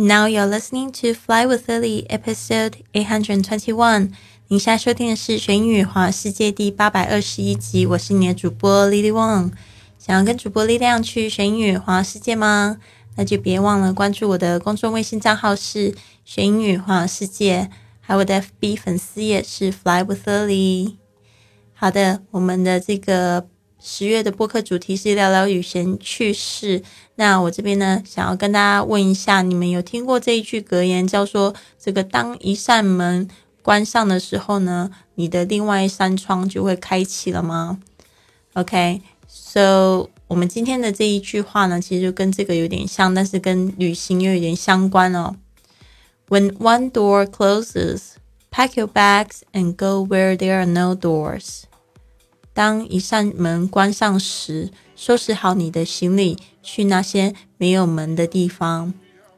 Now you're listening to Fly with Lily, episode eight hundred twenty-one. 您现在收听的是《学英语华世界》第八百二十一集。我是你的主播 Lily Wang。想要跟主播力量去学英语华世界吗？那就别忘了关注我的公众微信账号是“学英语华世界”，还有我的 FB 粉丝页是 “Fly with Lily”。好的，我们的这个十月的播客主题是聊聊旅行趣事。那我这边呢，想要跟大家问一下，你们有听过这一句格言，叫做“这个当一扇门关上的时候呢，你的另外一扇窗就会开启了吗？”OK，So 我们今天的这一句话呢，其实就跟这个有点像，但是跟旅行又有点相关哦。When one door closes, pack your bags and go where there are no doors. 当一扇门关上时，收拾好你的行李，去那些没有门的地方。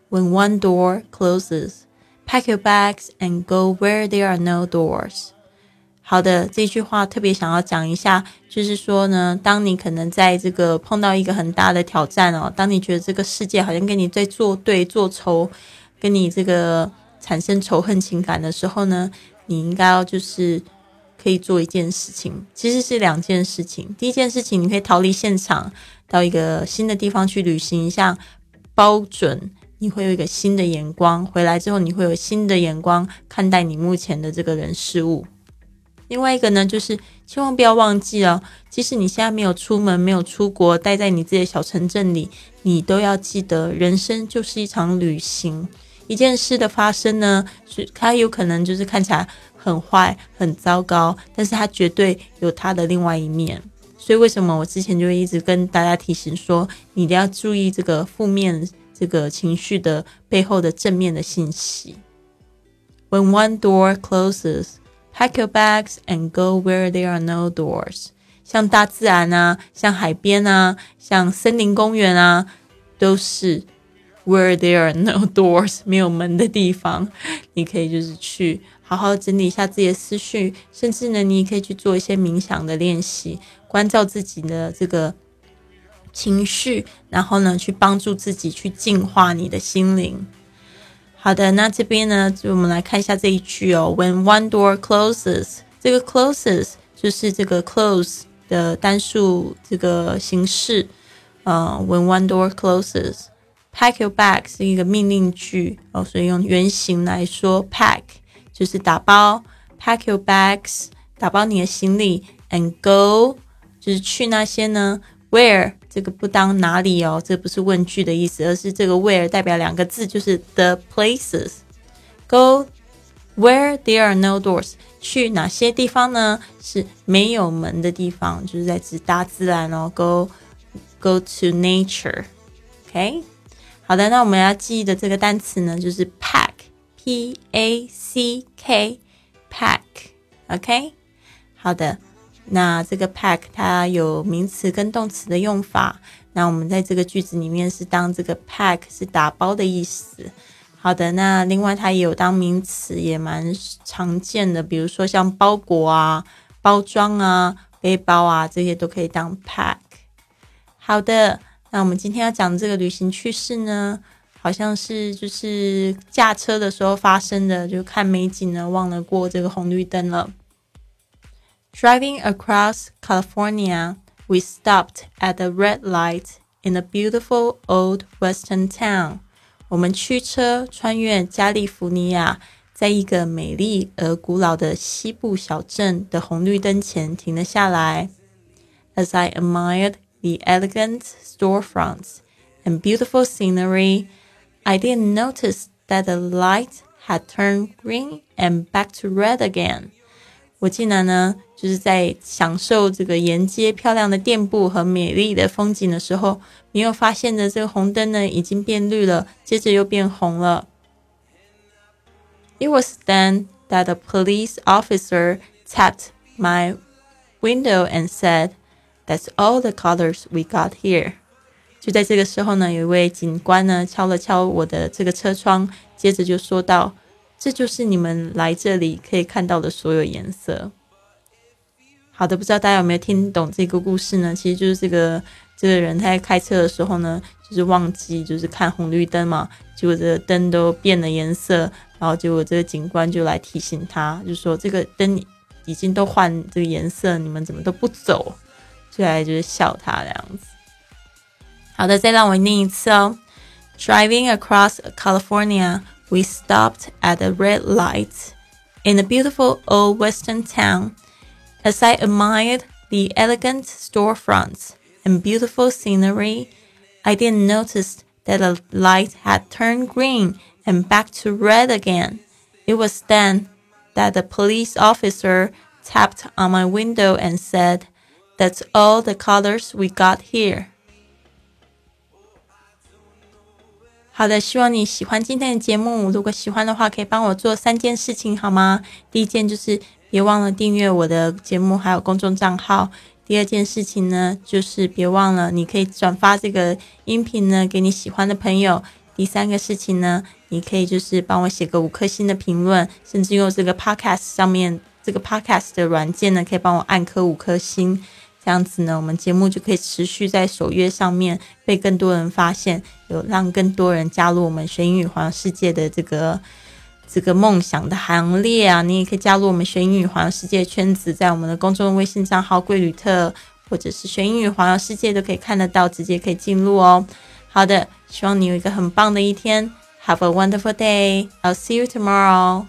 When one door closes, pack your bags and go where there are no doors. 好的，这句话特别想要讲一下，就是说呢，当你可能在这个碰到一个很大的挑战哦，当你觉得这个世界好像跟你在作对、作仇，跟你这个产生仇恨情感的时候呢，你应该要就是可以做一件事情，其实是两件事情。第一件事情，你可以逃离现场，到一个新的地方去旅行一下，包准你会有一个新的眼光，回来之后你会有新的眼光看待你目前的这个人事物。另外一个呢，就是千万不要忘记哦，即使你现在没有出门、没有出国，待在你自己的小城镇里，你都要记得，人生就是一场旅行。一件事的发生呢，是它有可能就是看起来很坏、很糟糕，但是它绝对有它的另外一面。所以为什么我之前就会一直跟大家提醒说，你一定要注意这个负面这个情绪的背后的正面的信息。When one door closes. Pack your bags and go where there are no doors。像大自然啊，像海边啊，像森林公园啊，都是 where there are no doors，没有门的地方。你可以就是去好好整理一下自己的思绪，甚至呢，你也可以去做一些冥想的练习，关照自己的这个情绪，然后呢，去帮助自己去净化你的心灵。好的，那这边呢，就我们来看一下这一句哦。When one door closes，这个 closes 就是这个 close 的单数这个形式。呃，When one door closes closes，pack your bag 是一个命令句哦，所以用原形来说，pack 就是打包，pack your bags 打包你的行李，and go 就是去那些呢，where 这个不当哪里哦，这不是问句的意思，而是这个 where 代表两个字，就是 the places。Go where there are no doors，去哪些地方呢？是没有门的地方，就是在指大自然哦。Go go to nature，OK？ 好的，那我们要记忆的这个单词呢，就是 pack，p a c k，pack，OK？好的。那这个 pack 它有名词跟动词的用法，那我们在这个句子里面是当这个 pack 是打包的意思。好的，那另外它也有当名词，也蛮常见的，比如说像包裹啊、包装啊、背包啊这些都可以当 pack。好的，那我们今天要讲这个旅行趣事呢，好像是就是驾车的时候发生的，就看美景呢忘了过这个红绿灯了。Driving across California, we stopped at a red light in a beautiful old western town. 我们驱车穿越加利福尼亚，在一个美丽而古老的西部小镇的红绿灯前停了下来。As I admired the elegant storefronts and beautiful scenery, I didn't notice that the light had turned green and back to red again. 我竟然呢，就是在享受这个沿街漂亮的店铺和美丽的风景的时候，没有发现的这个红灯呢，已经变绿了，接着又变红了。It was then that a police officer tapped my window and said, "That's all the colors we got here." 就在这个时候呢，有一位警官呢敲了敲我的这个车窗，接着就说道。这就是你们来这里可以看到的所有颜色。好的，不知道大家有没有听懂这个故事呢？其实就是这个这个人他在开车的时候呢，就是忘记就是看红绿灯嘛，结果这个灯都变了颜色，然后结果这个警官就来提醒他，就说这个灯已经都换这个颜色，你们怎么都不走？就来就是笑他这样子。好的，再让我念一次哦。Driving across California, we stopped at a red light in a beautiful old western town. As I admired the elegant storefronts and beautiful scenery, I didn't notice that the light had turned green and back to red again. It was then that the police officer tapped on my window and said, That's all the colors we got here. 好的，希望你喜欢今天的节目。如果喜欢的话，可以帮我做三件事情好吗？第一件就是别忘了订阅我的节目，还有公众账号。第二件事情呢，就是别忘了，你可以转发这个音频呢给你喜欢的朋友。第三个事情呢，你可以就是帮我写个五颗星的评论，甚至用这个 Podcast 上面这个 Podcast 的软件呢，可以帮我按颗五颗星。这样子呢，我们节目就可以持续在首页上面被更多人发现，有让更多人加入我们学英语环游世界的这个。这个梦想的行列啊，你也可以加入我们学英语环游世界圈子，在我们的公众微信账号“贵旅特”或者是“学英语环游世界”都可以看得到，直接可以进入哦。好的，希望你有一个很棒的一天，Have a wonderful day. I'll see you tomorrow.